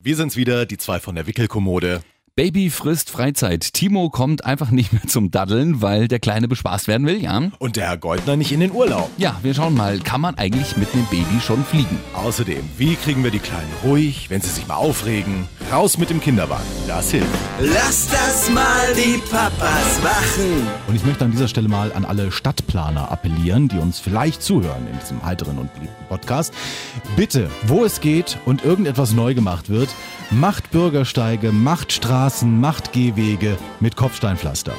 Wir sind's wieder, die zwei von der Wickelkommode. Baby frisst Freizeit. Timo kommt einfach nicht mehr zum Daddeln, weil der Kleine bespaßt werden will, ja? Und der Herr Goldner nicht in den Urlaub. Ja, wir schauen mal, kann man eigentlich mit einem Baby schon fliegen? Außerdem, wie kriegen wir die Kleinen ruhig, wenn sie sich mal aufregen? Raus mit dem Kinderwagen, das hilft. Lass das mal die Papas machen. Und ich möchte an dieser Stelle mal an alle Stadtplaner appellieren, die uns vielleicht zuhören in diesem heiteren und beliebten Podcast. Bitte, wo es geht und irgendetwas neu gemacht wird, macht Bürgersteige, macht Straßen, macht Gehwege mit Kopfsteinpflaster.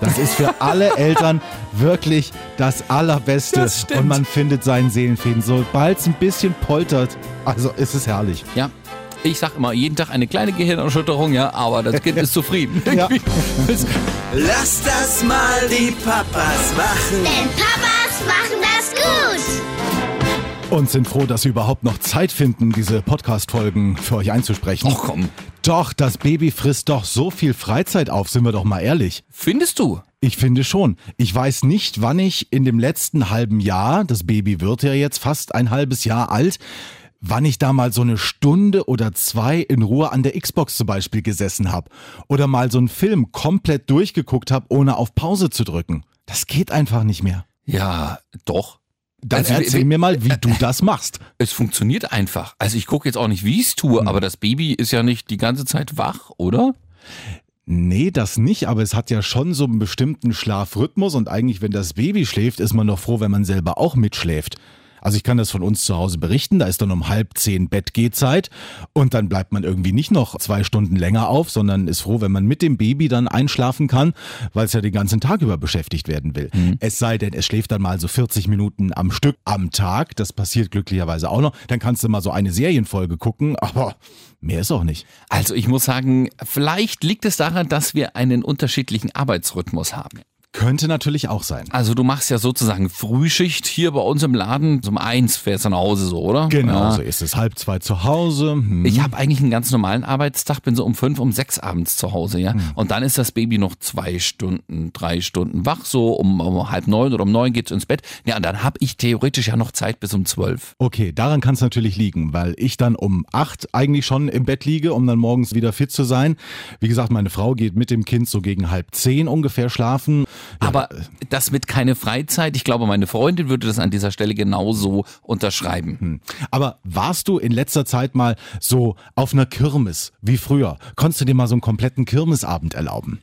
Das ist für alle Eltern wirklich das Allerbeste. Das und man findet seinen Seelenfrieden. Sobald es ein bisschen poltert, also ist es herrlich. Ja. Ich sag immer, jeden Tag eine kleine Gehirnerschütterung, ja, aber das Kind ist zufrieden. Ja. Lass das mal die Papas machen. Denn Papas machen das. Und sind froh, dass wir überhaupt noch Zeit finden, diese Podcast-Folgen für euch einzusprechen. Och komm, Doch, das Baby frisst doch so viel Freizeit auf, sind wir doch mal ehrlich. findest du? Ich finde schon. Ich weiß nicht, wann ich in dem letzten halben Jahr, das Baby wird ja jetzt fast ein halbes Jahr alt, wann ich da mal so eine Stunde oder zwei in Ruhe an der Xbox zum Beispiel gesessen habe. Oder mal so einen Film komplett durchgeguckt habe, ohne auf Pause zu drücken. Das geht einfach nicht mehr. Ja, doch. Dann Also, erzähl mir mal, wie du das machst. Es funktioniert einfach. Also ich gucke jetzt auch nicht, wie ich es tue, Hm. aber das Baby ist ja nicht die ganze Zeit wach, oder? Nee, das nicht, aber es hat ja schon so einen bestimmten Schlafrhythmus und eigentlich, wenn das Baby schläft, ist man doch froh, wenn man selber auch mitschläft. Also ich kann das von uns zu Hause berichten, da ist dann um halb zehn Bettgehzeit und dann bleibt man irgendwie nicht noch zwei Stunden länger auf, sondern ist froh, wenn man mit dem Baby dann einschlafen kann, weil es ja den ganzen Tag über beschäftigt werden will. Es sei denn, es schläft dann mal so 40 Minuten am Stück am Tag, das passiert glücklicherweise auch noch, dann kannst du mal so eine Serienfolge gucken, aber mehr ist auch nicht. Also ich muss sagen, vielleicht liegt es daran, dass wir einen unterschiedlichen Arbeitsrhythmus haben. Könnte natürlich auch sein. Also du machst ja sozusagen Frühschicht hier bei uns im Laden. Um eins fährst du nach Hause so, oder? Genau, Ja. so ist es. Halb zwei zu Hause. Hm. Ich habe eigentlich einen ganz normalen Arbeitstag, bin so um fünf, um sechs abends zu Hause, ja. Und dann ist das Baby noch zwei Stunden, drei Stunden wach, so um, um halb neun oder um neun geht's ins Bett. Ja, und dann habe ich theoretisch ja noch Zeit bis um zwölf. Okay, daran kann es natürlich liegen, weil ich dann um acht eigentlich schon im Bett liege, um dann morgens wieder fit zu sein. Wie gesagt, meine Frau geht mit dem Kind so gegen halb zehn ungefähr schlafen. Ja, Aber das mit keine Freizeit, ich glaube, meine Freundin würde das an dieser Stelle genauso unterschreiben. Aber warst du in letzter Zeit mal so auf einer Kirmes wie früher? Konntest du dir mal so einen kompletten Kirmesabend erlauben?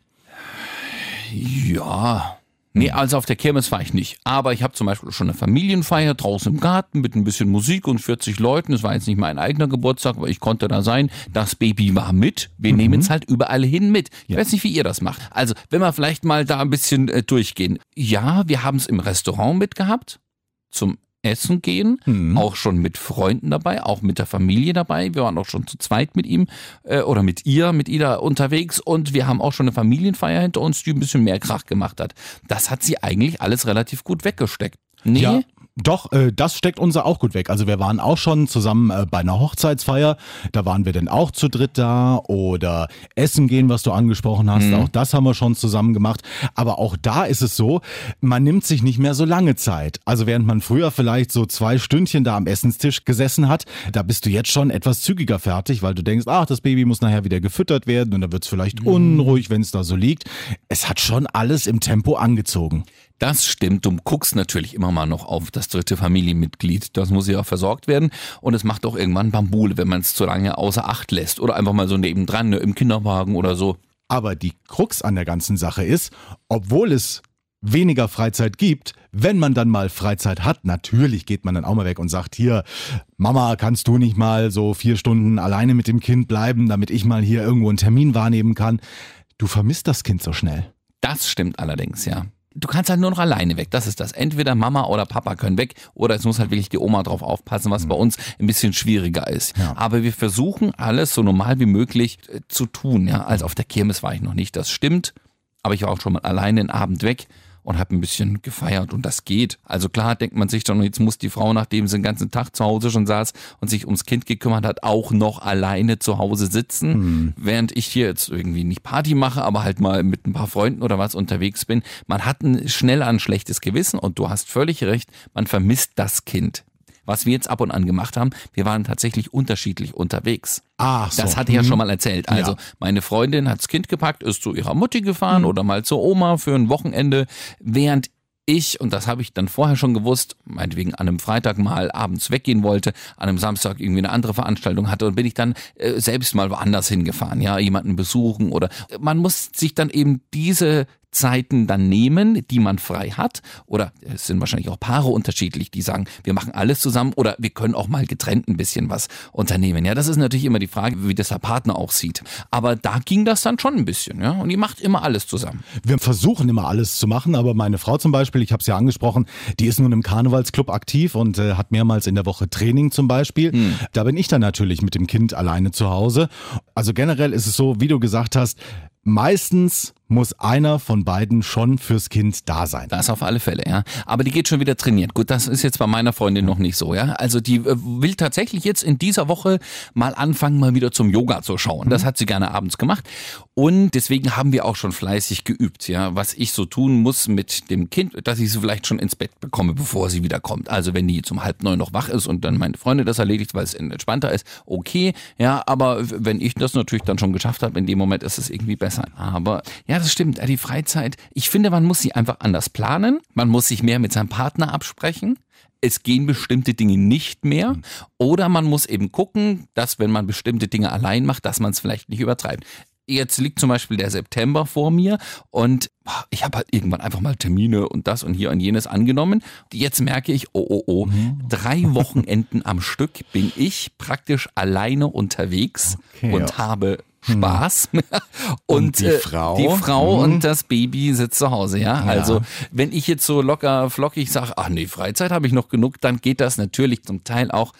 Ja. Nee, also auf der Kirmes war ich nicht. Aber ich habe zum Beispiel schon eine Familienfeier draußen im Garten mit ein bisschen Musik und 40 Leuten. Es war jetzt nicht mein eigener Geburtstag, aber ich konnte da sein. Das Baby war mit. Wir nehmen es halt überall hin mit. Ich weiß nicht, wie ihr das macht. Also, wenn wir vielleicht mal da ein bisschen äh, durchgehen. Ja, wir haben es im Restaurant mitgehabt. Zum Essen gehen, auch schon mit Freunden dabei, auch mit der Familie dabei. Wir waren auch schon zu zweit mit ihm äh, oder mit ihr, mit Ida unterwegs und wir haben auch schon eine Familienfeier hinter uns, die ein bisschen mehr Krach gemacht hat. Das hat sie eigentlich alles relativ gut weggesteckt. Nee, Ja. Doch, äh, das steckt unser auch gut weg. Also wir waren auch schon zusammen äh, bei einer Hochzeitsfeier. Da waren wir dann auch zu dritt da. Oder Essen gehen, was du angesprochen hast. Auch das haben wir schon zusammen gemacht. Aber auch da ist es so, man nimmt sich nicht mehr so lange Zeit. Also während man früher vielleicht so zwei Stündchen da am Essenstisch gesessen hat, da bist du jetzt schon etwas zügiger fertig, weil du denkst, ach, das Baby muss nachher wieder gefüttert werden und dann wird es vielleicht unruhig, wenn es da so liegt. Es hat schon alles im Tempo angezogen. Das stimmt. Du guckst natürlich immer mal noch auf das dritte Familienmitglied. Das muss ja auch versorgt werden. Und es macht auch irgendwann Bambule, wenn man es zu lange außer Acht lässt. Oder einfach mal so nebendran, ne, im Kinderwagen oder so. Aber die Krux an der ganzen Sache ist, obwohl es weniger Freizeit gibt, wenn man dann mal Freizeit hat, natürlich geht man dann auch mal weg und sagt, hier, Mama, kannst du nicht mal so vier Stunden alleine mit dem Kind bleiben, damit ich mal hier irgendwo einen Termin wahrnehmen kann. Du vermisst das Kind so schnell. Das stimmt allerdings, ja. Du kannst halt nur noch alleine weg. Das ist das. Entweder Mama oder Papa können weg oder es muss halt wirklich die Oma drauf aufpassen, was bei uns ein bisschen schwieriger ist. Ja. Aber wir versuchen alles so normal wie möglich äh, zu tun. Ja, also auf der Kirmes war ich noch nicht. Das stimmt. Aber ich war auch schon mal alleine den Abend weg und habe ein bisschen gefeiert und das geht. Also klar denkt man sich dann, jetzt muss die Frau, nachdem sie den ganzen Tag zu Hause schon saß und sich ums Kind gekümmert hat, auch noch alleine zu Hause sitzen, während ich hier jetzt irgendwie nicht Party mache, aber halt mal mit ein paar Freunden oder was unterwegs bin. Man hat ein, schnell ein schlechtes Gewissen und du hast völlig recht, man vermisst das Kind. Was wir jetzt ab und an gemacht haben, wir waren tatsächlich unterschiedlich unterwegs. Ach so. Das hatte ich ja Mhm. schon mal erzählt. Also Ja. meine Freundin hat's Kind gepackt, ist zu ihrer Mutti gefahren oder mal zur Oma für ein Wochenende, während ich, und das habe ich dann vorher schon gewusst, meinetwegen an einem Freitag mal abends weggehen wollte, an einem Samstag irgendwie eine andere Veranstaltung hatte und bin ich dann äh, selbst mal woanders hingefahren, ja, jemanden besuchen oder man muss sich dann eben diese Zeiten dann nehmen, die man frei hat. Oder es sind wahrscheinlich auch Paare unterschiedlich, die sagen, wir machen alles zusammen oder wir können auch mal getrennt ein bisschen was unternehmen. Ja, das ist natürlich immer die Frage, wie das der Partner auch sieht. Aber da ging das dann schon ein bisschen, ja. Und die macht immer alles zusammen. Wir versuchen immer alles zu machen, aber meine Frau zum Beispiel, ich habe es ja angesprochen, die ist nun im Karnevalsclub aktiv und äh, hat mehrmals in der Woche Training zum Beispiel. Da bin ich dann natürlich mit dem Kind alleine zu Hause. Also generell ist es so, wie du gesagt hast, meistens muss einer von beiden schon fürs Kind da sein. Das auf alle Fälle, ja. Aber die geht schon wieder trainieren. Gut, das ist jetzt bei meiner Freundin noch nicht so, ja. Also die äh, will tatsächlich jetzt in dieser Woche mal anfangen, mal wieder zum Yoga zu schauen. Das hat sie gerne abends gemacht. Und deswegen haben wir auch schon fleißig geübt, ja. Was ich so tun muss mit dem Kind, dass ich sie vielleicht schon ins Bett bekomme, bevor sie wieder kommt. Also wenn die zum halb neun noch wach ist und dann meine Freundin das erledigt, weil es entspannter ist, okay, ja. Aber wenn ich das natürlich dann schon geschafft habe, in dem Moment ist es irgendwie besser. Aber ja, das stimmt. Die Freizeit, ich finde, man muss sie einfach anders planen. Man muss sich mehr mit seinem Partner absprechen. Es gehen bestimmte Dinge nicht mehr. Oder man muss eben gucken, dass wenn man bestimmte Dinge allein macht, dass man es vielleicht nicht übertreibt. Jetzt liegt zum Beispiel der September vor mir und ich habe halt irgendwann einfach mal Termine und das und hier und jenes angenommen. Jetzt merke ich, oh, oh, oh, drei Wochenenden am Stück bin ich praktisch alleine unterwegs Okay, und ja. habe Spaß. und, die äh, Frau? Die Frau Mhm. und das Baby sitzt zu Hause, ja. Also, wenn ich jetzt so locker flockig sage, ach nee, Freizeit habe ich noch genug, dann geht das natürlich zum Teil auch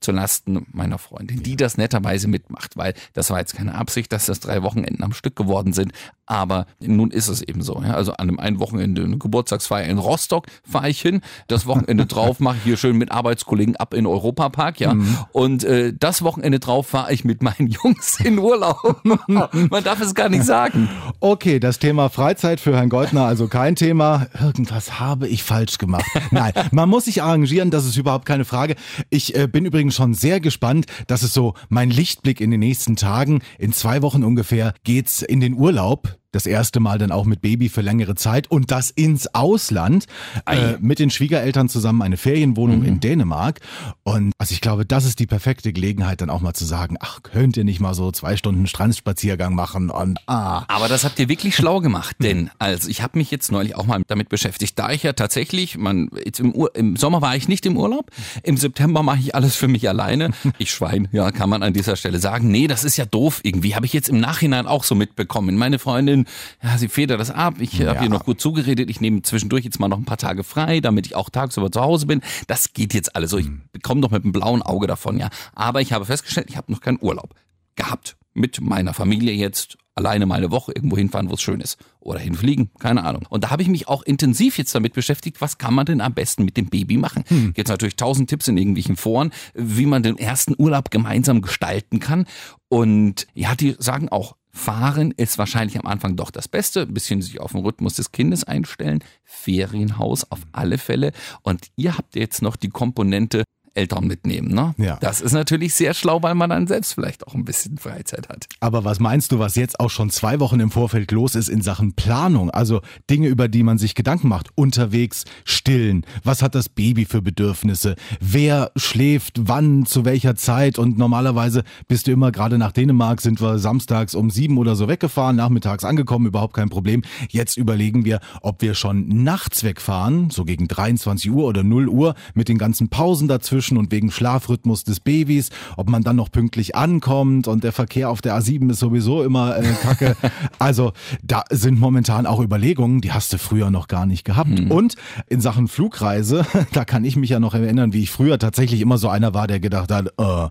zu Lasten meiner Freundin, die das netterweise mitmacht, weil das war jetzt keine Absicht, dass das drei Wochenenden am Stück geworden sind, aber nun ist es eben so. Ja? Also an dem einen Wochenende eine Geburtstagsfeier in Rostock fahre ich hin, das Wochenende drauf mache ich hier schön mit Arbeitskollegen ab in Europapark, ja, und äh, das Wochenende drauf fahre ich mit meinen Jungs in Urlaub. Man darf es gar nicht sagen. Okay, das Thema Freizeit für Herrn Goldner also kein Thema. Irgendwas habe ich falsch gemacht. Nein, man muss sich arrangieren, das ist überhaupt keine Frage. Ich äh, bin übrigens schon sehr gespannt. Das ist so mein Lichtblick in den nächsten Tagen. In zwei Wochen ungefähr geht's in den Urlaub. Das erste Mal dann auch mit Baby für längere Zeit und das ins Ausland äh, mit den Schwiegereltern zusammen eine Ferienwohnung in Dänemark. Und also ich glaube, das ist die perfekte Gelegenheit, dann auch mal zu sagen, ach, könnt ihr nicht mal so zwei Stunden Strandspaziergang machen und ah. Aber das habt ihr wirklich schlau gemacht, denn also ich habe mich jetzt neulich auch mal damit beschäftigt, da ich ja tatsächlich, man jetzt im, Ur, im Sommer war ich nicht im Urlaub, im September mache ich alles für mich alleine. Ich Schwein, ja, kann man an dieser Stelle sagen. Nee, das ist ja doof irgendwie, habe ich jetzt im Nachhinein auch so mitbekommen. Meine Freundin, ja, sie federt das ab, ich habe Ja. ihr noch gut zugeredet, ich nehme zwischendurch jetzt mal noch ein paar Tage frei, damit ich auch tagsüber zu Hause bin. Das geht jetzt alles so, ich bekomme doch mit einem blauen Auge davon, ja. Aber ich habe festgestellt, ich habe noch keinen Urlaub gehabt. Mit meiner Familie jetzt alleine mal eine Woche irgendwo hinfahren, wo es schön ist. Oder hinfliegen, keine Ahnung. Und da habe ich mich auch intensiv jetzt damit beschäftigt, was kann man denn am besten mit dem Baby machen. Jetzt natürlich tausend Tipps in irgendwelchen Foren, wie man den ersten Urlaub gemeinsam gestalten kann. Und ja, die sagen auch, Fahren ist wahrscheinlich am Anfang doch das Beste. Ein bisschen sich auf den Rhythmus des Kindes einstellen. Ferienhaus auf alle Fälle. Und ihr habt jetzt noch die Komponente Eltern mitnehmen. Ne? Ja. Das ist natürlich sehr schlau, weil man dann selbst vielleicht auch ein bisschen Freizeit hat. Aber was meinst du, was jetzt auch schon zwei Wochen im Vorfeld los ist in Sachen Planung? Also Dinge, über die man sich Gedanken macht. Unterwegs, stillen. Was hat das Baby für Bedürfnisse? Wer schläft wann, zu welcher Zeit? Und normalerweise bist du immer gerade nach Dänemark, sind wir samstags um sieben oder so weggefahren, nachmittags angekommen, überhaupt kein Problem. Jetzt überlegen wir, ob wir schon nachts wegfahren, so gegen 23 Uhr oder 0 Uhr, mit den ganzen Pausen dazwischen und wegen Schlafrhythmus des Babys, ob man dann noch pünktlich ankommt und der Verkehr auf der A7 ist sowieso immer äh, kacke. also da sind momentan auch Überlegungen, die hast du früher noch gar nicht gehabt. Und in Sachen Flugreise, da kann ich mich ja noch erinnern, wie ich früher tatsächlich immer so einer war, der gedacht hat, äh,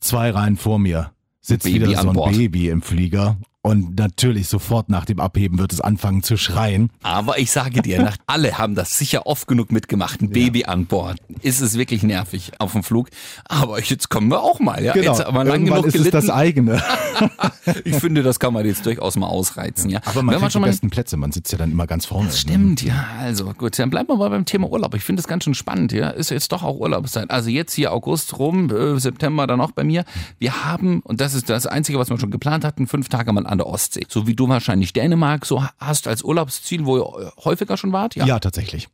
zwei Reihen vor mir sitzt Baby wieder so ein. Baby im Flieger. Und natürlich sofort nach dem Abheben wird es anfangen zu schreien. Aber ich sage dir, nach, alle haben das sicher oft genug mitgemacht. Ein Baby an Bord. Ist es wirklich nervig auf dem Flug. Aber jetzt kommen wir auch mal. Ja? Jetzt haben wir lang Genau. Irgendwann genug ist gelitten. das eigene. ich finde, das kann man jetzt durchaus mal ausreizen. Ja. Aber man Wenn kriegt schon die mal besten Plätze, man sitzt ja dann immer ganz vorne. Stimmt, ja. Also gut, dann bleiben wir mal beim Thema Urlaub. Ich finde das ganz schön spannend, ja. Ist jetzt doch auch Urlaubszeit. Also jetzt hier August rum, äh, September dann auch bei mir. Wir haben, und das ist das Einzige, was wir schon geplant hatten, fünf Tage mal an der Ostsee. So wie du wahrscheinlich Dänemark so hast als Urlaubsziel, wo ihr häufiger schon wart. Ja, tatsächlich.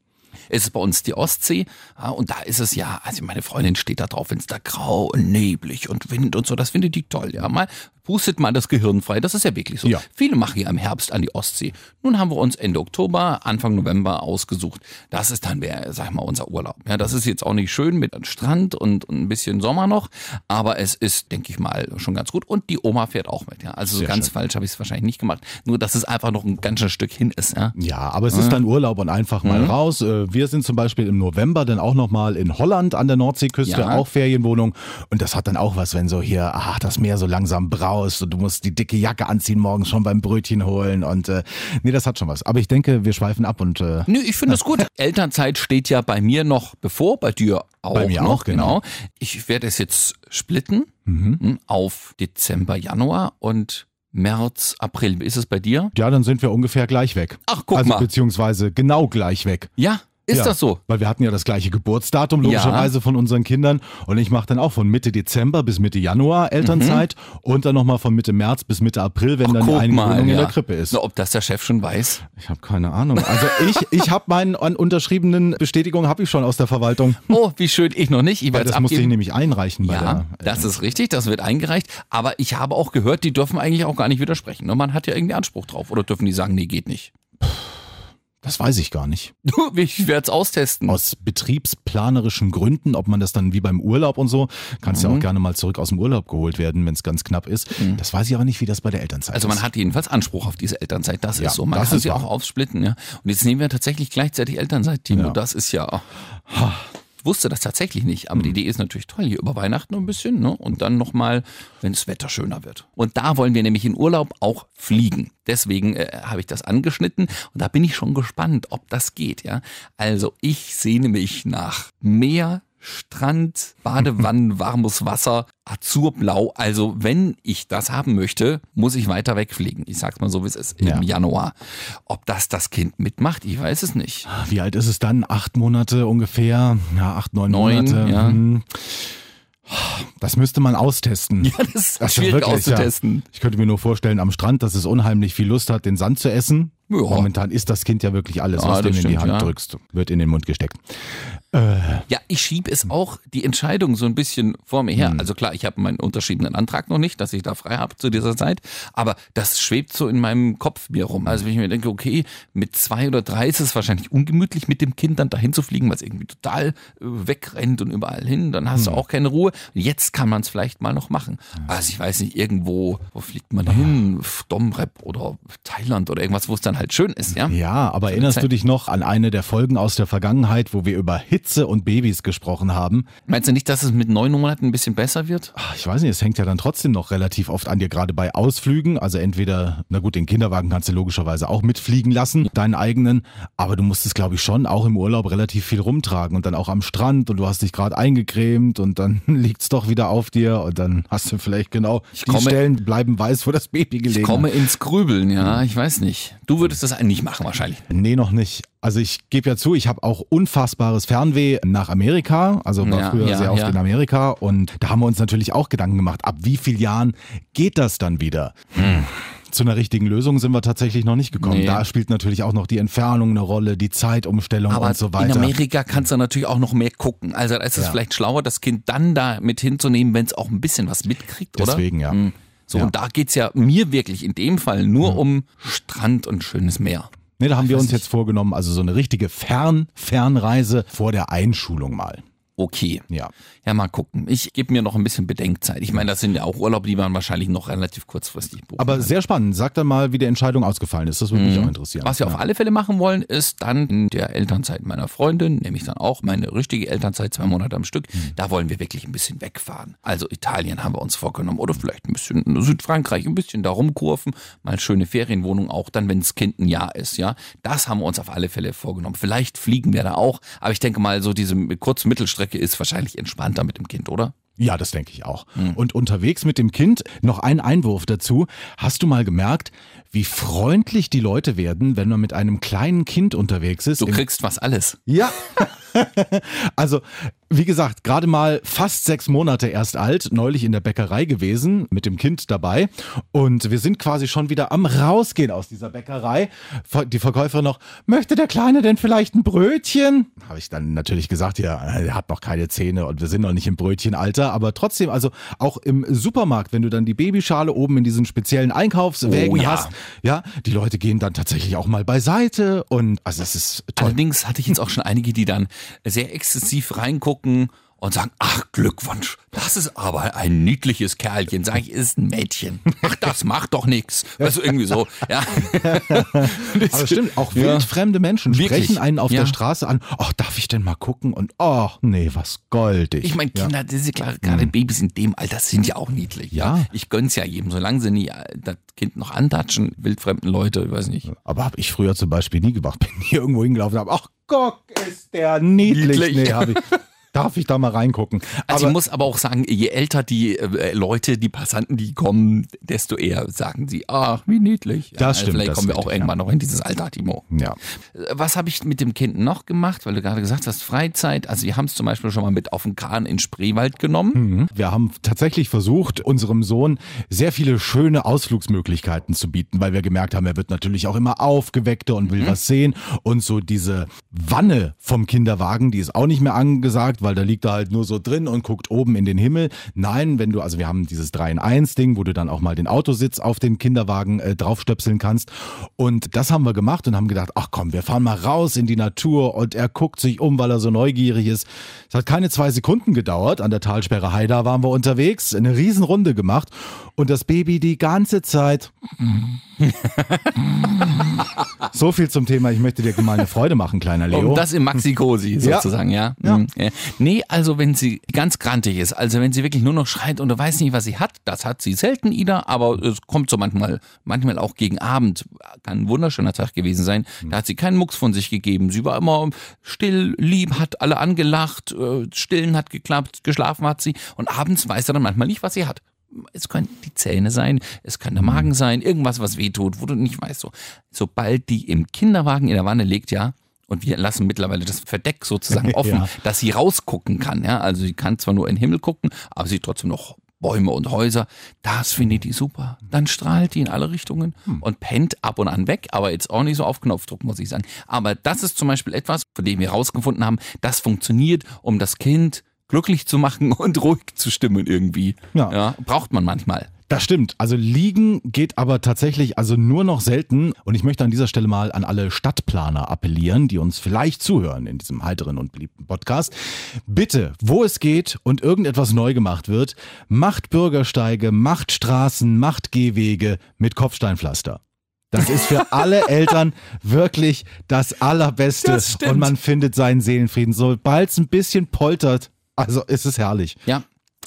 Es ist bei uns die Ostsee ja, und da ist es ja, also meine Freundin steht da drauf, wenn es da grau und neblig und Wind und so, das findet die toll. Ja, mal pustet mal das Gehirn frei, das ist ja wirklich so. Ja. Viele machen ja im Herbst an die Ostsee. Nun haben wir uns Ende Oktober, Anfang November ausgesucht. Das ist dann, wär, sag mal, unser Urlaub. Ja, das ist jetzt auch nicht schön mit einem Strand und, und ein bisschen Sommer noch, aber es ist, denke ich mal, schon ganz gut. Und die Oma fährt auch mit. Ja, also so ganz schön. falsch habe ich es wahrscheinlich nicht gemacht. Nur, dass es einfach noch ein ganz schönes Stück hin ist. Ja. Ja, aber es ist dann Urlaub und einfach mal raus. Äh, Wir sind zum Beispiel im November dann auch nochmal in Holland an der Nordseeküste, Ja. auch Ferienwohnung. Und das hat dann auch was, wenn so hier, ach, das Meer so langsam braust und du musst die dicke Jacke anziehen morgens schon beim Brötchen holen. Und äh, nee, das hat schon was. Aber ich denke, wir schweifen ab und äh, Nö, ich finde das gut. Elternzeit steht ja bei mir noch bevor, bei dir auch. Bei mir noch, auch, genau. Ich werde es jetzt splitten hm, auf Dezember, Januar und März, April. Wie ist es bei dir? ja, dann sind wir ungefähr gleich weg. Ach, guck also, mal. Beziehungsweise genau gleich weg. Ja, ist ja, das so? Weil wir hatten ja das gleiche Geburtsdatum logischerweise von unseren Kindern und ich mache dann auch von Mitte Dezember bis Mitte Januar Elternzeit und dann nochmal von Mitte März bis Mitte April, wenn dann die Eingewöhnung in ja. der Krippe ist. Na, ob das der Chef schon weiß? Ich habe keine Ahnung. Also ich, ich habe meinen unterschriebenen Bestätigung habe ich schon aus der Verwaltung. Oh, wie schön, ich noch nicht. Ich es das musste ich nämlich einreichen Ja, der. das ist richtig, das wird eingereicht. Aber ich habe auch gehört, die dürfen eigentlich auch gar nicht widersprechen. ne? Man hat ja irgendwie Anspruch drauf. Oder dürfen die sagen, nee, geht nicht. Das weiß ich gar nicht. Ich werde es austesten. Aus betriebsplanerischen Gründen, ob man das dann wie beim Urlaub und so, kannst Mhm. ja auch gerne mal zurück aus dem Urlaub geholt werden, wenn es ganz knapp ist. Das weiß ich aber nicht, wie das bei der Elternzeit Also ist. man hat jedenfalls Anspruch auf diese Elternzeit, das Ja, ist so. Man kann sie wahr. auch aufsplitten, ja. Und jetzt nehmen wir tatsächlich gleichzeitig Elternzeit, Timo. Ja. Das ist ja. Ich wusste das tatsächlich nicht, aber die Hm. Idee ist natürlich toll. Hier über Weihnachten ein bisschen, ne? Und dann nochmal, wenn das Wetter schöner wird. Und da wollen wir nämlich in Urlaub auch fliegen. Deswegen äh, habe ich das angeschnitten und da bin ich schon gespannt, ob das geht, ja. Also ich sehne mich nach Meer, Strand, Badewannen, warmes Wasser, Azurblau. Also wenn ich das haben möchte, muss ich weiter wegfliegen. Ich sag's mal so, wie es ist, im Ja. Januar. Ob das das Kind mitmacht, ich weiß es nicht. Wie alt ist es dann? Acht Monate ungefähr? Ja, acht, neun, Neun, Monate. ja. Hm. Das müsste man austesten. Ja, das ist Das schwierig wirklich, auszutesten. Ja. Ich könnte mir nur vorstellen, am Strand, dass es unheimlich viel Lust hat, den Sand zu essen. Ja. Momentan isst das Kind ja wirklich alles, Ja, was du in die Hand drückst. Wird in den Mund gesteckt. Ja, ich schiebe es auch die Entscheidung so ein bisschen vor mir her. Hm. Also klar, ich habe meinen unterschiedenen Antrag noch nicht, dass ich da frei habe zu dieser Zeit, aber das schwebt so in meinem Kopf mir rum. Also wenn ich mir denke, okay, mit zwei oder drei ist es wahrscheinlich ungemütlich, mit dem Kind dann dahin zu fliegen, was irgendwie total äh, wegrennt und überall hin, dann hast Hm. du auch keine Ruhe. Jetzt kann man es vielleicht mal noch machen. Also ich weiß nicht, irgendwo, wo fliegt man hin? Domrep oder Thailand oder irgendwas, wo es dann halt schön ist, ja? Ja, aber erinnerst Zeit. du dich noch an eine der Folgen aus der Vergangenheit, wo wir über Hitze und Babys gesprochen haben? Meinst du nicht, dass es mit neun Monaten ein bisschen besser wird? Ach, Ich weiß nicht, es hängt ja dann trotzdem noch relativ oft an dir, gerade bei Ausflügen. Also entweder, na gut, den Kinderwagen kannst du logischerweise auch mitfliegen lassen, deinen eigenen, aber du musst es, glaube ich, schon auch im Urlaub relativ viel rumtragen und dann auch am Strand und du hast dich gerade eingecremt und dann liegt's doch wieder auf dir und dann hast du vielleicht genau die komme- Stellen bleiben weiß, wo das Baby gelegen Ich komme ins Grübeln, ja, ich weiß nicht. Du würdest das nicht machen wahrscheinlich. Nee, noch nicht. Also ich gebe ja zu, ich habe auch unfassbares Fernweh nach Amerika. Also war Ja, früher ja, sehr oft ja. in Amerika und da haben wir uns natürlich auch Gedanken gemacht, ab wie vielen Jahren geht das dann wieder? Zu einer richtigen Lösung sind wir tatsächlich noch nicht gekommen. Nee. Da spielt natürlich auch noch die Entfernung eine Rolle, die Zeitumstellung Aber und so in weiter. Amerika kannst du natürlich auch noch mehr gucken. Also da ist es Ja. vielleicht schlauer, das Kind dann da mit hinzunehmen, wenn es auch ein bisschen was mitkriegt, oder? Deswegen, ja. Hm. So, Ja. und da geht's ja mir wirklich in dem Fall nur um Strand und schönes Meer. Nee, da haben wir uns jetzt vorgenommen, also so eine richtige Fern Fernreise vor der Einschulung mal. Okay. Ja. Ja, mal gucken. Ich gebe mir noch ein bisschen Bedenkzeit. Ich meine, das sind ja auch Urlaube, die man wahrscheinlich noch relativ kurzfristig buchen Aber sehr spannend. Sag dann mal, wie die Entscheidung ausgefallen ist. Das würde mich auch interessieren. Mhm. Was wir auf alle Fälle machen wollen, ist dann in der Elternzeit meiner Freundin, nämlich dann auch meine richtige Elternzeit, zwei Monate am Stück, Mhm. da wollen wir wirklich ein bisschen wegfahren. Also Italien haben wir uns vorgenommen oder vielleicht ein bisschen Südfrankreich, ein bisschen da rumkurven, mal schöne Ferienwohnung auch dann, wenn das Kind ein Jahr ist, ja. Das haben wir uns auf alle Fälle vorgenommen. Vielleicht fliegen wir da auch, aber ich denke mal, so diese Kurz-Mittelstrecke ist wahrscheinlich entspannter mit dem Kind, oder? Ja, das denke ich auch. Und unterwegs mit dem Kind noch ein Einwurf dazu. Hast du mal gemerkt, wie freundlich die Leute werden, wenn man mit einem kleinen Kind unterwegs ist? Du kriegst was alles. Ja. also, wie gesagt, gerade mal fast sechs Monate erst alt, neulich in der Bäckerei gewesen, mit dem Kind dabei. Und wir sind quasi schon wieder am Rausgehen aus dieser Bäckerei. Die Verkäuferin noch, möchte der Kleine denn vielleicht ein Brötchen? Habe ich dann natürlich gesagt, ja, er hat noch keine Zähne und wir sind noch nicht im Brötchenalter. Aber trotzdem, also auch im Supermarkt, wenn du dann die Babyschale oben in diesen speziellen Einkaufswägen Oh ja. hast, ja, die Leute gehen dann tatsächlich auch mal beiseite und also es ist toll. Allerdings hatte ich jetzt auch schon einige, die dann sehr exzessiv reingucken und sagen, ach Glückwunsch, das ist aber ein niedliches Kerlchen. Sag ich, ist ein Mädchen. Ach, das macht doch nichts. Also irgendwie so. Ja. Aber stimmt, auch Ja. wildfremde Menschen Wirklich? sprechen einen auf Ja. der Straße an. Ach, darf ich denn mal gucken? Und ach, nee, was goldig. Ich meine, Kinder, das ist ja klar, gerade Babys in dem Alter sind ja auch niedlich. Ja. Ich gönn's ja jedem, solange sie nie äh, das Kind noch antatschen, wildfremden Leute, ich weiß nicht. Aber habe ich früher zum Beispiel nie gemacht. Bin hier irgendwo hingelaufen und habe, ach Gott, ist der niedlich. Niedlich. Nee, hab ich. Darf ich da mal reingucken? Also aber, ich muss aber auch sagen, je älter die äh, Leute, die Passanten, die kommen, desto eher sagen sie, ach, wie niedlich. Das stimmt, Vielleicht das kommen wir auch irgendwann noch in dieses Alter, Timo. ja. Äh, Was habe ich mit dem Kind noch gemacht? Weil du gerade gesagt hast, Freizeit. Also wir haben es zum Beispiel schon mal mit auf den Kahn in Spreewald genommen. Mhm. Wir haben tatsächlich versucht, unserem Sohn sehr viele schöne Ausflugsmöglichkeiten zu bieten, weil wir gemerkt haben, er wird natürlich auch immer aufgeweckter und will was sehen. Und so diese Wanne vom Kinderwagen, die ist auch nicht mehr angesagt, weil da liegt er halt nur so drin und guckt oben in den Himmel. Nein, wenn du, also wir haben dieses 3 in 1 Ding, wo du dann auch mal den Autositz auf den Kinderwagen äh, draufstöpseln kannst. Und das haben wir gemacht und haben gedacht, ach komm, wir fahren mal raus in die Natur und er guckt sich um, weil er so neugierig ist. Es hat keine zwei Sekunden gedauert. An der Talsperre Haida waren wir unterwegs, eine Riesenrunde gemacht und das Baby die ganze Zeit. so viel zum Thema, ich möchte dir mal eine Freude machen, kleiner Leo. Und das im Maxi-Cosi sozusagen, ja. Ja. Mhm. ja. Nee, also wenn sie ganz grantig ist, also wenn sie wirklich nur noch schreit und du weißt nicht, was sie hat, das hat sie selten, Ida, aber es kommt so manchmal, manchmal auch gegen Abend, kann ein wunderschöner Tag gewesen sein, da hat sie keinen Mucks von sich gegeben. Sie war immer still, lieb, hat alle angelacht, äh, stillen hat geklappt, geschlafen hat sie und abends weiß er dann manchmal nicht, was sie hat. Es können die Zähne sein, es kann der Magen sein, irgendwas, was wehtut, wo du nicht weißt. So. Sobald die im Kinderwagen in der Wanne liegt, ja, und wir lassen mittlerweile das Verdeck sozusagen offen, Ja. dass sie rausgucken kann. Ja? Also sie kann zwar nur in den Himmel gucken, aber sie trotzdem noch Bäume und Häuser. Das findet die super. Dann strahlt die in alle Richtungen und pennt ab und an weg, aber jetzt auch nicht so auf Knopfdruck, muss ich sagen. Aber das ist zum Beispiel etwas, von dem wir herausgefunden haben, das funktioniert, um das Kind glücklich zu machen und ruhig zu stimmen irgendwie. Ja. braucht man manchmal. Das stimmt. Also liegen geht aber tatsächlich also nur noch selten. Und ich möchte an dieser Stelle mal an alle Stadtplaner appellieren, die uns vielleicht zuhören in diesem heiteren und beliebten Podcast. Bitte, wo es geht und irgendetwas neu gemacht wird, macht Bürgersteige, macht Straßen, macht Gehwege mit Kopfsteinpflaster. Das ist für alle Eltern wirklich das Allerbeste. Das und man findet seinen Seelenfrieden. Sobald es ein bisschen poltert, also ist es herrlich. Ja.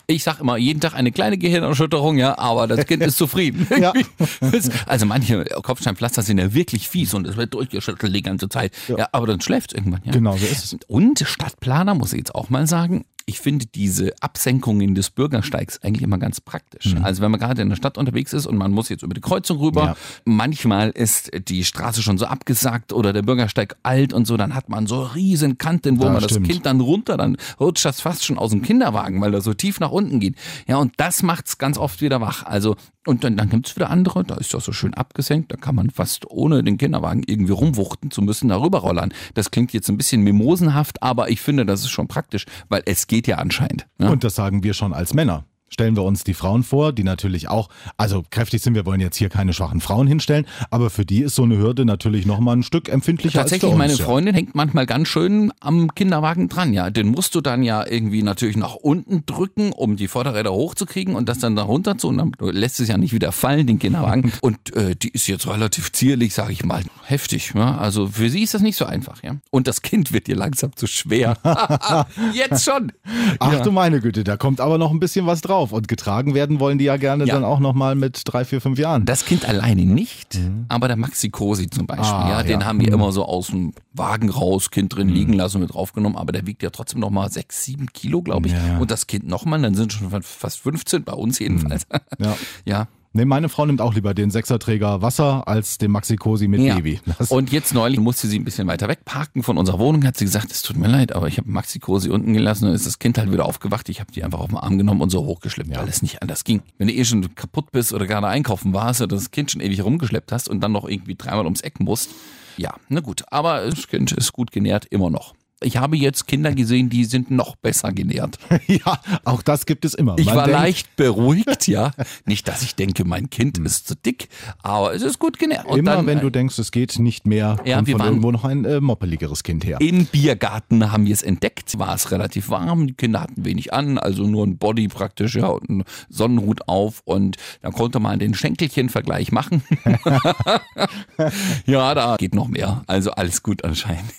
Ich sag immer, jeden Tag eine kleine Gehirnerschütterung, ja, aber das Kind ist zufrieden. Ja. Also manche Kopfsteinpflaster sind ja wirklich fies und es wird durchgeschüttelt die ganze Zeit. Ja, aber dann schläft irgendwann, ja. Genau, so ist es. Und Stadtplaner, muss ich jetzt auch mal sagen, ich finde diese Absenkungen des Bürgersteigs eigentlich immer ganz praktisch. Also wenn man gerade in der Stadt unterwegs ist und man muss jetzt über die Kreuzung rüber, Ja. manchmal ist die Straße schon so abgesackt oder der Bürgersteig alt und so, dann hat man so riesen Kanten, wo Das man stimmt. das Kind dann runter, dann rutscht das fast schon aus dem Kinderwagen, weil er so tief nach unten geht. Ja, und das macht's ganz oft wieder wach. Also, und dann, dann gibt's wieder andere, da ist das so schön abgesenkt, da kann man fast ohne den Kinderwagen irgendwie rumwuchten zu müssen, darüber rollern. Das klingt jetzt ein bisschen mimosenhaft, aber ich finde, das ist schon praktisch, weil es geht ja anscheinend. Ne? Und das sagen wir schon als Männer. Stellen wir uns die Frauen vor, die natürlich auch, also kräftig sind, wir wollen jetzt hier keine schwachen Frauen hinstellen, aber für die ist so eine Hürde natürlich nochmal ein Stück empfindlicher Tatsächlich, als für uns. meine ja. Freundin hängt manchmal ganz schön am Kinderwagen dran, ja. Den musst du dann ja irgendwie natürlich nach unten drücken, um die Vorderräder hochzukriegen und das dann da runter zu und dann lässt es ja nicht wieder fallen, den Kinderwagen. Und äh, die ist jetzt relativ zierlich, sag ich mal. Heftig, ja. Also für sie ist das nicht so einfach, ja. Und das Kind wird ihr langsam zu schwer. jetzt schon. Ach du meine Güte, da kommt aber noch ein bisschen was drauf. Auf. Und getragen werden wollen die ja gerne Ja. dann auch nochmal mit drei, vier, fünf Jahren. Das Kind alleine nicht, aber der Maxi Cosi zum Beispiel, Ah, ja, den ja. haben wir immer so aus dem Wagen raus, Kind drin liegen lassen und mit draufgenommen, aber der wiegt ja trotzdem noch mal sechs, sieben Kilo, glaube ich. Und das Kind nochmal, dann sind schon fast 15, bei uns jedenfalls. Ja. ja. Nee, meine Frau nimmt auch lieber den Sechserträger Wasser als den Maxi Cosi mit Ja. Baby. Das, Und jetzt neulich musste sie ein bisschen weiter weg parken von unserer Wohnung, hat sie gesagt, es tut mir leid, aber ich habe Maxi Cosi unten gelassen und ist das Kind halt wieder aufgewacht. Ich habe die einfach auf den Arm genommen und so hochgeschleppt, weil es nicht anders ging. Wenn du eh schon kaputt bist oder gerade einkaufen warst oder das Kind schon ewig rumgeschleppt hast und dann noch irgendwie dreimal ums Eck musst, ja, na gut. Aber das Kind ist gut genährt, immer noch. Ich habe jetzt Kinder gesehen, die sind noch besser genährt. ja, auch das gibt es immer. Ich Man war denkt, leicht beruhigt, ja. Nicht, dass ich denke, mein Kind ist zu dick, aber es ist gut genährt. Und Immer dann, wenn du äh, denkst, es geht nicht mehr, Ja, kommt wir von irgendwo noch ein äh, moppeligeres Kind her. Im Biergarten haben wir es entdeckt, war es relativ warm, die Kinder hatten wenig an, also nur ein Body praktisch, ja, und einen Sonnenhut auf und dann konnte man den Schenkelchen-Vergleich machen. ja, da geht noch mehr, also alles gut anscheinend.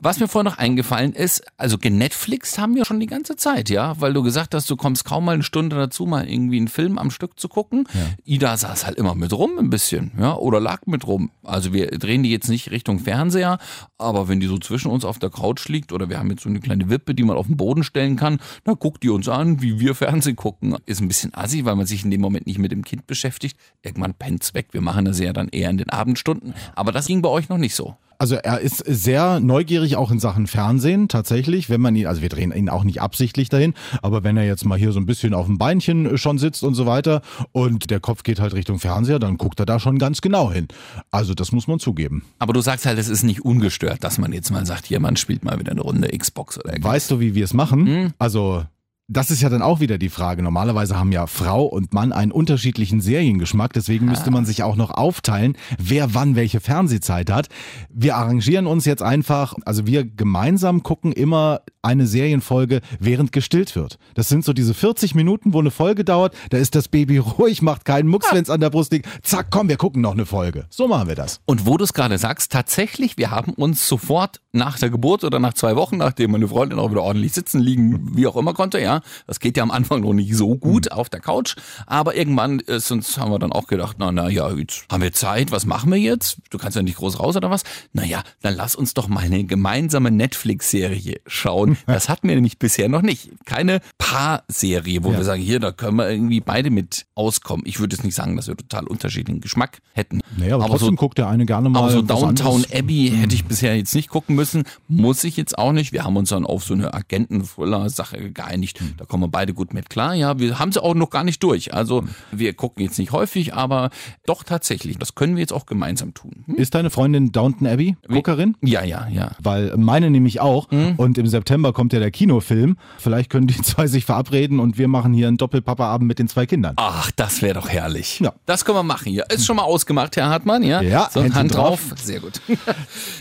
Was mir vorhin noch eingefallen ist, also genetflixt haben wir schon die ganze Zeit, ja, weil du gesagt hast, du kommst kaum mal eine Stunde dazu, mal irgendwie einen Film am Stück zu gucken. Ida saß halt immer mit rum ein bisschen, ja, oder lag mit rum. Also wir drehen die jetzt nicht Richtung Fernseher, aber wenn die so zwischen uns auf der Couch liegt oder wir haben jetzt so eine kleine Wippe, die man auf den Boden stellen kann, dann guckt die uns an, wie wir Fernsehen gucken. Ist ein bisschen assi, weil man sich in dem Moment nicht mit dem Kind beschäftigt. Irgendwann pennt's weg. Wir machen das ja dann eher in den Abendstunden. Aber das ging bei euch noch nicht so. Also er ist sehr neugierig auch in Sachen Fernsehen tatsächlich, wenn man ihn, also wir drehen ihn auch nicht absichtlich dahin, aber wenn er jetzt mal hier so ein bisschen auf dem Beinchen schon sitzt und so weiter und der Kopf geht halt Richtung Fernseher, dann guckt er da schon ganz genau hin. Also das muss man zugeben. Aber du sagst halt, es ist nicht ungestört, dass man jetzt mal sagt, hier, man spielt mal wieder eine Runde Xbox oder irgendwas. Weißt du, wie wir es machen? Hm? Also das ist ja dann auch wieder die Frage. Normalerweise haben ja Frau und Mann einen unterschiedlichen Seriengeschmack, deswegen müsste man sich auch noch aufteilen, wer wann welche Fernsehzeit hat. Wir arrangieren uns jetzt einfach, also wir gemeinsam gucken immer eine Serienfolge, während gestillt wird. Das sind so diese 40 Minuten, wo eine Folge dauert, da ist das Baby ruhig, macht keinen Mucks, wenn es an der Brust liegt. Zack, komm, wir gucken noch eine Folge. So machen wir das. Und wo du es gerade sagst, tatsächlich, wir haben uns sofort nach der Geburt oder nach zwei Wochen, nachdem meine Freundin auch wieder ordentlich sitzen, liegen, wie auch immer konnte, ja. Das geht ja am Anfang noch nicht so gut auf der Couch. Aber irgendwann ist uns, haben wir dann auch gedacht, na, na ja, jetzt haben wir Zeit, was machen wir jetzt? Du kannst ja nicht groß raus oder was? Naja, dann lass uns doch mal eine gemeinsame Netflix-Serie schauen. Das hatten wir nämlich bisher noch nicht. Keine Paar-Serie, wo Ja. wir sagen, hier, da können wir irgendwie beide mit auskommen. Ich würde jetzt nicht sagen, dass wir total unterschiedlichen Geschmack hätten. Naja, aber, trotzdem guckt der eine gerne mal. Aber so Downtown anderes. Abbey hätte ich bisher jetzt nicht gucken müssen. Muss ich jetzt auch nicht. Wir haben uns dann auf so eine Agenten-Thriller-Sache geeinigt. Da kommen wir beide gut mit klar. Ja, wir haben sie auch noch gar nicht durch. Also wir gucken jetzt nicht häufig, aber doch tatsächlich. Das können wir jetzt auch gemeinsam tun. Hm? Ist deine Freundin Downton Abbey Guckerin? Ja, ja, ja. Weil meine nämlich auch. Mhm. Und im September kommt ja der Kinofilm. Vielleicht können die zwei sich verabreden und wir machen hier einen Doppelpapa-Abend mit den zwei Kindern. Ach, das wäre doch herrlich. Ja. Das können wir machen hier. Ist schon mal ausgemacht, Herr Hartmann, ja? Ja, so, Hand drauf. drauf. Sehr gut.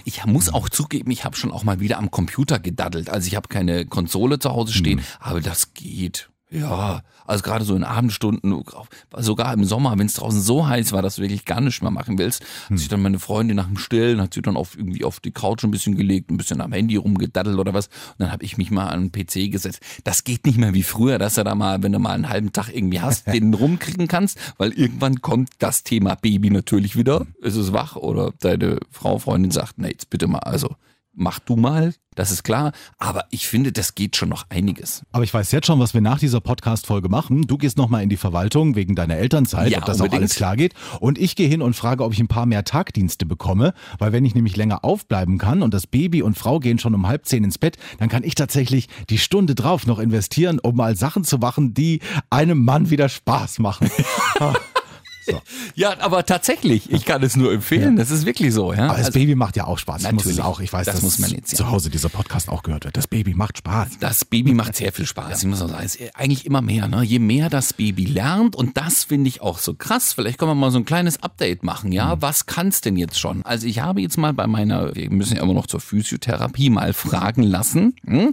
Ich muss auch zugeben, ich habe schon auch mal wieder am Computer gedaddelt. Also ich habe keine Konsole zu Hause stehen, aber das geht. Ja, also gerade so in Abendstunden, sogar im Sommer, wenn es draußen so heiß war, dass du wirklich gar nichts mehr machen willst, hat sich dann meine Freundin nach dem Stillen, hat sie dann auf, irgendwie auf die Couch ein bisschen gelegt, ein bisschen am Handy rumgedaddelt oder was. Und dann habe ich mich mal an den PC gesetzt. Das geht nicht mehr wie früher, dass du da mal, wenn du mal einen halben Tag irgendwie hast, den rumkriegen kannst, weil irgendwann kommt das Thema Baby natürlich wieder. Ist es wach oder deine Frau, Freundin sagt, nee, jetzt bitte mal, also mach du mal, das ist klar. Aber ich finde, das geht schon noch einiges. Aber ich weiß jetzt schon, was wir nach dieser Podcast-Folge machen. Du gehst nochmal in die Verwaltung wegen deiner Elternzeit, Ja, ob das auch unbedingt. alles klar geht. Und ich gehe hin und frage, ob ich ein paar mehr Tagdienste bekomme. Weil wenn ich nämlich länger aufbleiben kann und das Baby und Frau gehen schon um halb zehn ins Bett, dann kann ich tatsächlich die Stunde drauf noch investieren, um mal Sachen zu machen, die einem Mann wieder Spaß machen. Ja, aber tatsächlich, ich kann es nur empfehlen. Das ist wirklich so. Ja? Aber das Also, Baby macht ja auch Spaß. Ich muss es Natürlich. auch. Ich weiß, Das dass muss man jetzt, ja. zu Hause dieser Podcast auch gehört wird. Das Baby macht Spaß. das Baby macht sehr viel Spaß. Ich muss auch sagen, es ist eigentlich immer mehr. Ne? Je mehr das Baby lernt, und das finde ich auch so krass. Vielleicht können wir mal so ein kleines Update machen. Ja, was kann's denn jetzt schon? Also ich habe jetzt mal bei meiner, wir müssen ja immer noch zur Physiotherapie mal fragen lassen, hm,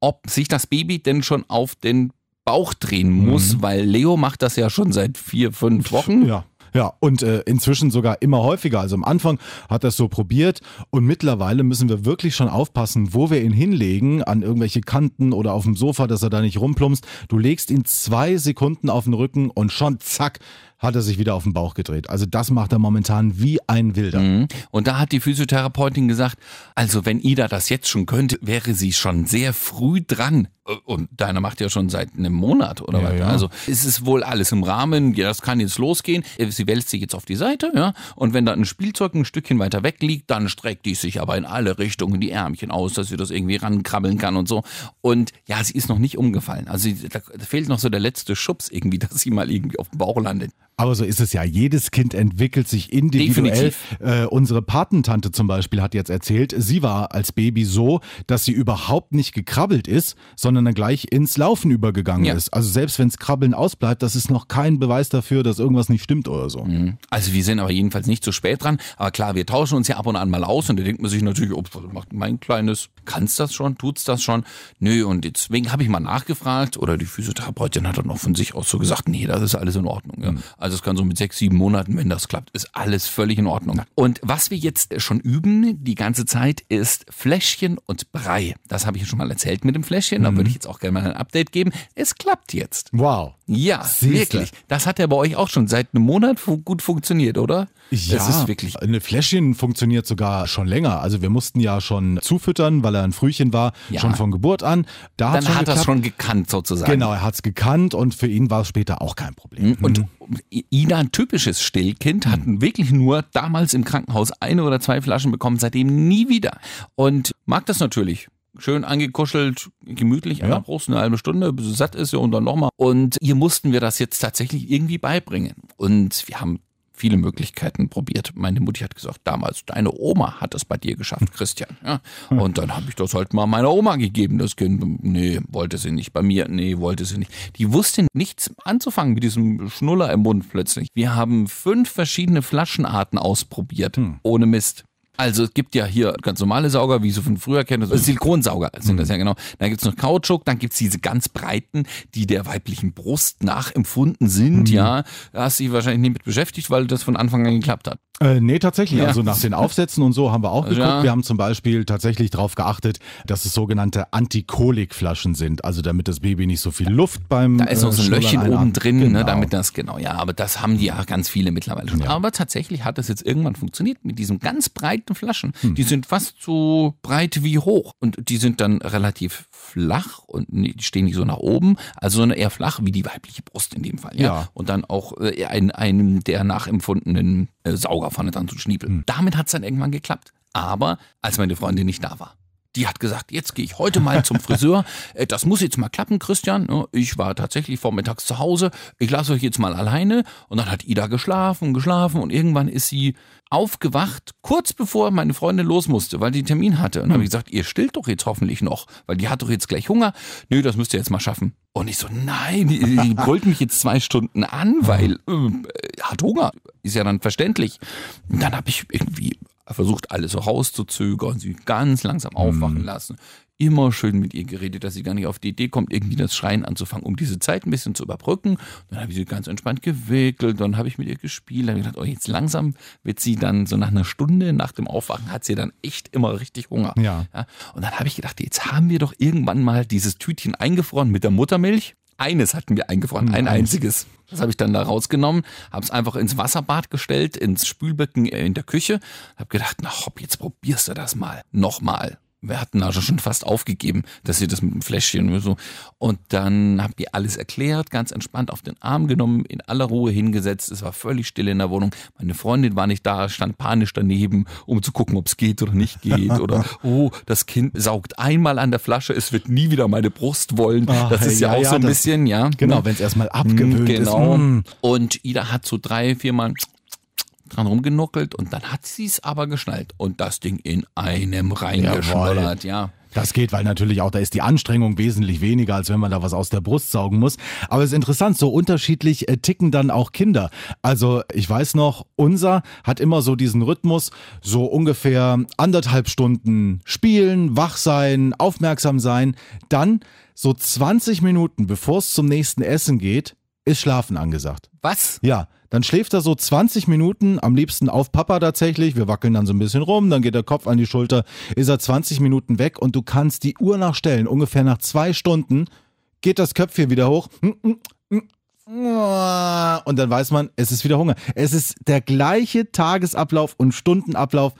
ob sich das Baby denn schon auf den Bauch drehen muss, weil Leo macht das ja schon seit vier, fünf Wochen. Ja. Ja, und äh, inzwischen sogar immer häufiger. Also am Anfang hat er es so probiert und mittlerweile müssen wir wirklich schon aufpassen, wo wir ihn hinlegen, an irgendwelche Kanten oder auf dem Sofa, dass er da nicht rumplumpst. Du legst ihn zwei Sekunden auf den Rücken und schon zack, hat er sich wieder auf den Bauch gedreht. Also das macht er momentan wie ein Wilder. Mhm. Und da hat die Physiotherapeutin gesagt, also wenn Ida das jetzt schon könnte, wäre sie schon sehr früh dran. Und deiner macht ja schon seit einem Monat oder Ja, was. ja. Also es ist wohl alles im Rahmen. Ja, das kann jetzt losgehen. Sie wälzt sich jetzt auf die Seite, ja. Und wenn da ein Spielzeug ein Stückchen weiter weg liegt, dann streckt die sich aber in alle Richtungen die Ärmchen aus, dass sie das irgendwie rankrabbeln kann und so. Und ja, sie ist noch nicht umgefallen. Also da fehlt noch so der letzte Schubs irgendwie, dass sie mal irgendwie auf dem Bauch landet. Aber so ist es ja. Jedes Kind entwickelt sich individuell. Äh, unsere Patentante zum Beispiel hat jetzt erzählt, sie war als Baby so, dass sie überhaupt nicht gekrabbelt ist, sondern dann gleich ins Laufen übergegangen Ja. ist. Also selbst wenns Krabbeln ausbleibt, das ist noch kein Beweis dafür, dass irgendwas nicht stimmt oder so. Also wir sind aber jedenfalls nicht zu spät dran. Aber klar, wir tauschen uns ja ab und an mal aus und da denkt man sich natürlich, oh, was macht mein Kleines? Kann's das schon? Tut's das schon? Nö, und deswegen habe ich mal nachgefragt oder die Physiotherapeutin hat dann noch von sich aus so gesagt, nee, das ist alles in Ordnung. Ja. Also es kann so mit sechs, sieben Monaten, wenn das klappt, ist alles völlig in Ordnung. Und was wir jetzt schon üben die ganze Zeit ist Fläschchen und Brei. Das habe ich schon mal erzählt mit dem Fläschchen. Da würde ich jetzt auch gerne mal ein Update geben. Es klappt jetzt. Wow. Ja, Siehste. wirklich. Das hat ja bei euch auch schon seit einem Monat gut funktioniert, oder? Ja, Das ist wirklich. Eine Fläschchen funktioniert sogar schon länger. Also wir mussten ja schon zufüttern, weil er ein Frühchen war, Ja. schon von Geburt an. Da Dann hat er es schon gekannt sozusagen. Genau, er hat's gekannt und für ihn war es später auch kein Problem. Und Ida, ein typisches Stillkind, hat wirklich nur damals im Krankenhaus eine oder zwei Flaschen bekommen, seitdem nie wieder. Und mag das natürlich. Schön angekuschelt, gemütlich an Ja. der Brust, eine halbe Stunde, bis es satt ist ja und dann nochmal. Und ihr mussten wir das jetzt tatsächlich irgendwie beibringen. Und wir haben viele Möglichkeiten probiert. Meine Mutti hat gesagt, damals, deine Oma hat das bei dir geschafft, Christian. Ja. Und dann habe ich das halt mal meiner Oma gegeben, das Kind. Nee, wollte sie nicht. Bei mir, nee, wollte sie nicht. Die wusste nichts anzufangen mit diesem Schnuller im Mund plötzlich. Wir haben fünf verschiedene Flaschenarten ausprobiert, ohne Mist. Also es gibt ja hier ganz normale Sauger, wie so von früher kennt, also Silikonsauger sind das ja genau. Dann gibt's noch Kautschuk, dann gibt's diese ganz breiten, die der weiblichen Brust nachempfunden sind, ja. Da hast du dich wahrscheinlich nicht mit beschäftigt, weil das von Anfang an geklappt hat. Äh, nee, tatsächlich. Ja. Also nach den Aufsätzen und so haben wir auch geguckt. Ja. Wir haben zum Beispiel tatsächlich darauf geachtet, dass es sogenannte Antikolikflaschen sind. Also damit das Baby nicht so viel Luft beim Da ist noch so ein äh, Löchchen oben drin, Genau. ne, damit das, genau, ja, aber das haben die ja ganz viele mittlerweile schon. Aber tatsächlich hat das jetzt irgendwann funktioniert mit diesen ganz breiten Flaschen. Hm. Die sind fast so breit wie hoch und die sind dann relativ flach und stehen nicht so nach oben, also sondern eher flach wie die weibliche Brust in dem Fall. Ja. Ja. Und dann auch äh, ein, einem der nachempfundenen äh, Sauger vorne dran zu schniepeln. Hm. Damit hat es dann irgendwann geklappt. Aber als meine Freundin nicht da war. Die hat gesagt, jetzt gehe ich heute mal zum Friseur. Äh, Das muss jetzt mal klappen, Christian. Ich war tatsächlich vormittags zu Hause. Ich lasse euch jetzt mal alleine. Und dann hat Ida geschlafen, geschlafen und irgendwann ist sie aufgewacht, kurz bevor meine Freundin los musste, weil die einen Termin hatte. Und dann habe ich gesagt, ihr stillt doch jetzt hoffentlich noch, weil die hat doch jetzt gleich Hunger. Nö, das müsst ihr jetzt mal schaffen. Und ich so, nein, die, die brüllt mich jetzt zwei Stunden an, weil äh, hat Hunger. Ist ja dann verständlich. Und dann habe ich irgendwie versucht, alles so rauszuzögern, sie ganz langsam aufwachen lassen. Immer schön mit ihr geredet, dass sie gar nicht auf die Idee kommt, irgendwie das Schreien anzufangen, um diese Zeit ein bisschen zu überbrücken. Dann habe ich sie ganz entspannt gewickelt, dann habe ich mit ihr gespielt, dann habe ich gedacht, oh, jetzt langsam wird sie dann so nach einer Stunde nach dem Aufwachen hat sie dann echt immer richtig Hunger. Ja. Und dann habe ich gedacht, jetzt haben wir doch irgendwann mal dieses Tütchen eingefroren mit der Muttermilch. Eines hatten wir eingefroren, ein einziges. Das habe ich dann da rausgenommen, habe es einfach ins Wasserbad gestellt, ins Spülbecken äh, in der Küche. Habe gedacht, na hopp, jetzt probierst du das mal. Nochmal. Wir hatten also schon fast aufgegeben, dass sie das mit dem Fläschchen und so. Und dann habe ich alles erklärt, ganz entspannt auf den Arm genommen, in aller Ruhe hingesetzt. Es war völlig still in der Wohnung. Meine Freundin war nicht da, stand panisch daneben, um zu gucken, ob es geht oder nicht geht. Oder, oh, das Kind saugt einmal an der Flasche, es wird nie wieder meine Brust wollen. Ah, das ist ja, ja, auch ja, so ein bisschen, ja. Genau, wenn es erstmal abgewöhnt Genau. ist. Mm. Und Ida hat so drei, viermal dran rumgenuckelt und dann hat sie es aber geschnallt und das Ding in einem reingeschnullert, ja. Das geht, weil natürlich auch da ist die Anstrengung wesentlich weniger, als wenn man da was aus der Brust saugen muss. Aber es ist interessant, so unterschiedlich äh, ticken dann auch Kinder. Also ich weiß noch, unser hat immer so diesen Rhythmus, so ungefähr anderthalb Stunden spielen, wach sein, aufmerksam sein. Dann so 20 Minuten, bevor es zum nächsten Essen geht, ist Schlafen angesagt. Was? Ja, dann schläft er so 20 Minuten, am liebsten auf Papa tatsächlich. Wir wackeln dann so ein bisschen rum, dann geht der Kopf an die Schulter, ist er 20 Minuten weg und du kannst die Uhr nachstellen. Ungefähr nach zwei Stunden geht das Köpfchen wieder hoch. Und dann weiß man, es ist wieder Hunger. Es ist der gleiche Tagesablauf und Stundenablauf.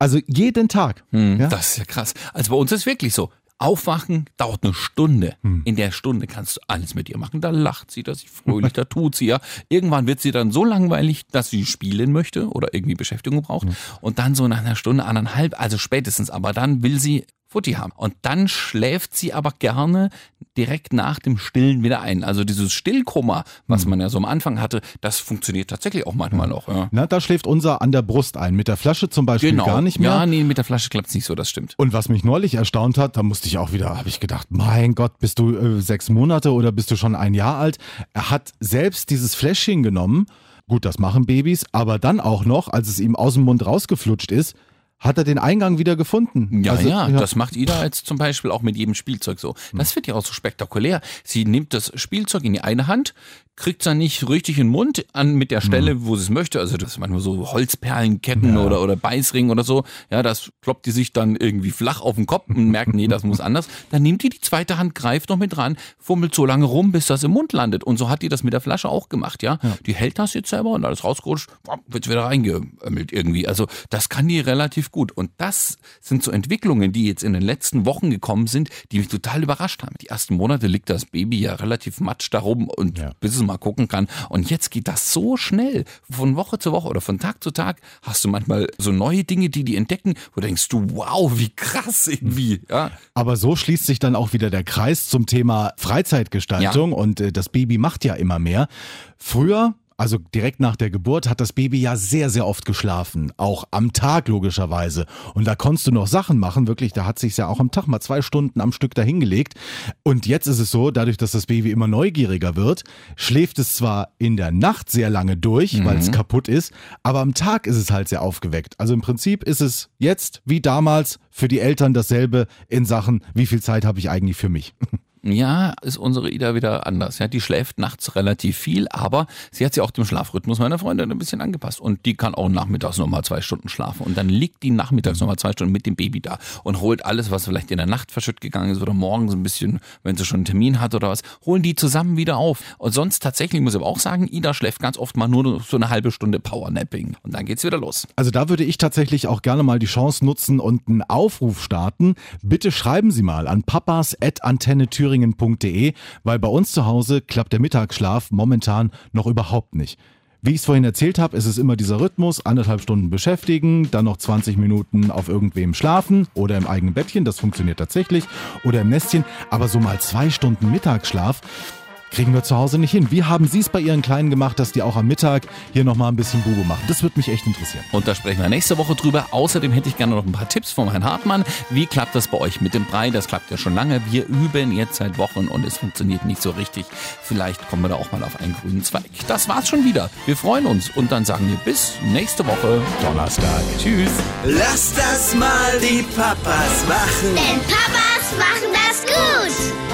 Also jeden Tag. Hm, Ja? Das ist ja krass. Also bei uns ist wirklich so. Aufwachen dauert eine Stunde. Hm. In der Stunde kannst du alles mit ihr machen. Da lacht sie, da ist sie fröhlich, da tut sie ja. Irgendwann wird sie dann so langweilig, dass sie spielen möchte oder irgendwie Beschäftigung braucht. Hm. Und dann so nach einer Stunde, anderthalb, also spätestens, aber dann will sie Futti haben. Und dann schläft sie aber gerne direkt nach dem Stillen wieder ein. Also dieses Stillkoma, was Hm. man ja so am Anfang hatte, das funktioniert tatsächlich auch manchmal noch. Ja. Na, da schläft unser an der Brust ein. Mit der Flasche zum Beispiel Genau. gar nicht mehr. Ja, nee, mit der Flasche klappt's nicht so, das stimmt. Und was mich neulich erstaunt hat, da musste ich auch wieder, habe ich gedacht, mein Gott, bist du äh, sechs Monate oder bist du schon ein Jahr alt? Er hat selbst dieses Fläschchen genommen. Gut, das machen Babys, aber dann auch noch, als es ihm aus dem Mund rausgeflutscht ist, hat er den Eingang wieder gefunden. Ja, Also, ja, das macht Ida jetzt zum Beispiel auch mit jedem Spielzeug so. Hm. Das wird ja auch so spektakulär. Sie nimmt das Spielzeug in die eine Hand, kriegt es dann nicht richtig in den Mund an mit der Stelle, Hm. wo sie es möchte. Also das ist manchmal so Holzperlenketten oder, oder Beißring oder so. Ja, das kloppt die sich dann irgendwie flach auf den Kopf und merkt, nee, das muss anders. Dann nimmt die die zweite Hand, greift noch mit ran, fummelt so lange rum, bis das im Mund landet. Und so hat die das mit der Flasche auch gemacht, ja. Die hält das jetzt selber und alles rausgerutscht, wird wieder reingeömmelt irgendwie. Also das kann die relativ gut. Und das sind so Entwicklungen, die jetzt in den letzten Wochen gekommen sind, die mich total überrascht haben. Die ersten Monate liegt das Baby ja relativ matsch darum und Ja. bis es mal gucken kann. Und jetzt geht das so schnell. Von Woche zu Woche oder von Tag zu Tag hast du manchmal so neue Dinge, die die entdecken, wo denkst du, wow, wie krass irgendwie. Ja. Aber so schließt sich dann auch wieder der Kreis zum Thema Freizeitgestaltung und äh, das Baby macht ja immer mehr. Früher, also direkt nach der Geburt, hat das Baby ja sehr, sehr oft geschlafen. Auch am Tag logischerweise. Und da konntest du noch Sachen machen, wirklich, da hat sich ja auch am Tag mal zwei Stunden am Stück dahingelegt. Und jetzt ist es so, dadurch, dass das Baby immer neugieriger wird, schläft es zwar in der Nacht sehr lange durch, weil es kaputt ist, aber am Tag ist es halt sehr aufgeweckt. Also im Prinzip ist es jetzt wie damals für die Eltern dasselbe in Sachen, wie viel Zeit habe ich eigentlich für mich. Ja, ist unsere Ida wieder anders. Ja, die schläft nachts relativ viel, aber sie hat sich auch dem Schlafrhythmus meiner Freundin ein bisschen angepasst. Und die kann auch nachmittags nochmal zwei Stunden schlafen. Und dann liegt die nachmittags nochmal zwei Stunden mit dem Baby da und holt alles, was vielleicht in der Nacht verschütt gegangen ist oder morgens ein bisschen, wenn sie schon einen Termin hat oder was, holen die zusammen wieder auf. Und sonst tatsächlich muss ich aber auch sagen, Ida schläft ganz oft mal nur so eine halbe Stunde Powernapping. Und dann geht's wieder los. Also da würde ich tatsächlich auch gerne mal die Chance nutzen und einen Aufruf starten. Bitte schreiben Sie mal an papas.antennethüringen.de, weil bei uns zu Hause klappt der Mittagsschlaf momentan noch überhaupt nicht. Wie ich es vorhin erzählt habe, ist es immer dieser Rhythmus, anderthalb Stunden beschäftigen, dann noch 20 Minuten auf irgendwem schlafen oder im eigenen Bettchen, das funktioniert tatsächlich, oder im Nestchen, aber so mal zwei Stunden Mittagsschlaf, kriegen wir zu Hause nicht hin. Wie haben Sie es bei Ihren Kleinen gemacht, dass die auch am Mittag hier nochmal ein bisschen Bubu machen? Das würde mich echt interessieren. Und da sprechen wir nächste Woche drüber. Außerdem hätte ich gerne noch ein paar Tipps von Herrn Hartmann. Wie klappt das bei euch mit dem Brei? Das klappt ja schon lange. Wir üben jetzt seit Wochen und es funktioniert nicht so richtig. Vielleicht kommen wir da auch mal auf einen grünen Zweig. Das war's schon wieder. Wir freuen uns und dann sagen wir bis nächste Woche Donnerstag. Tschüss. Lass das mal die Papas machen. Denn Papas machen das gut.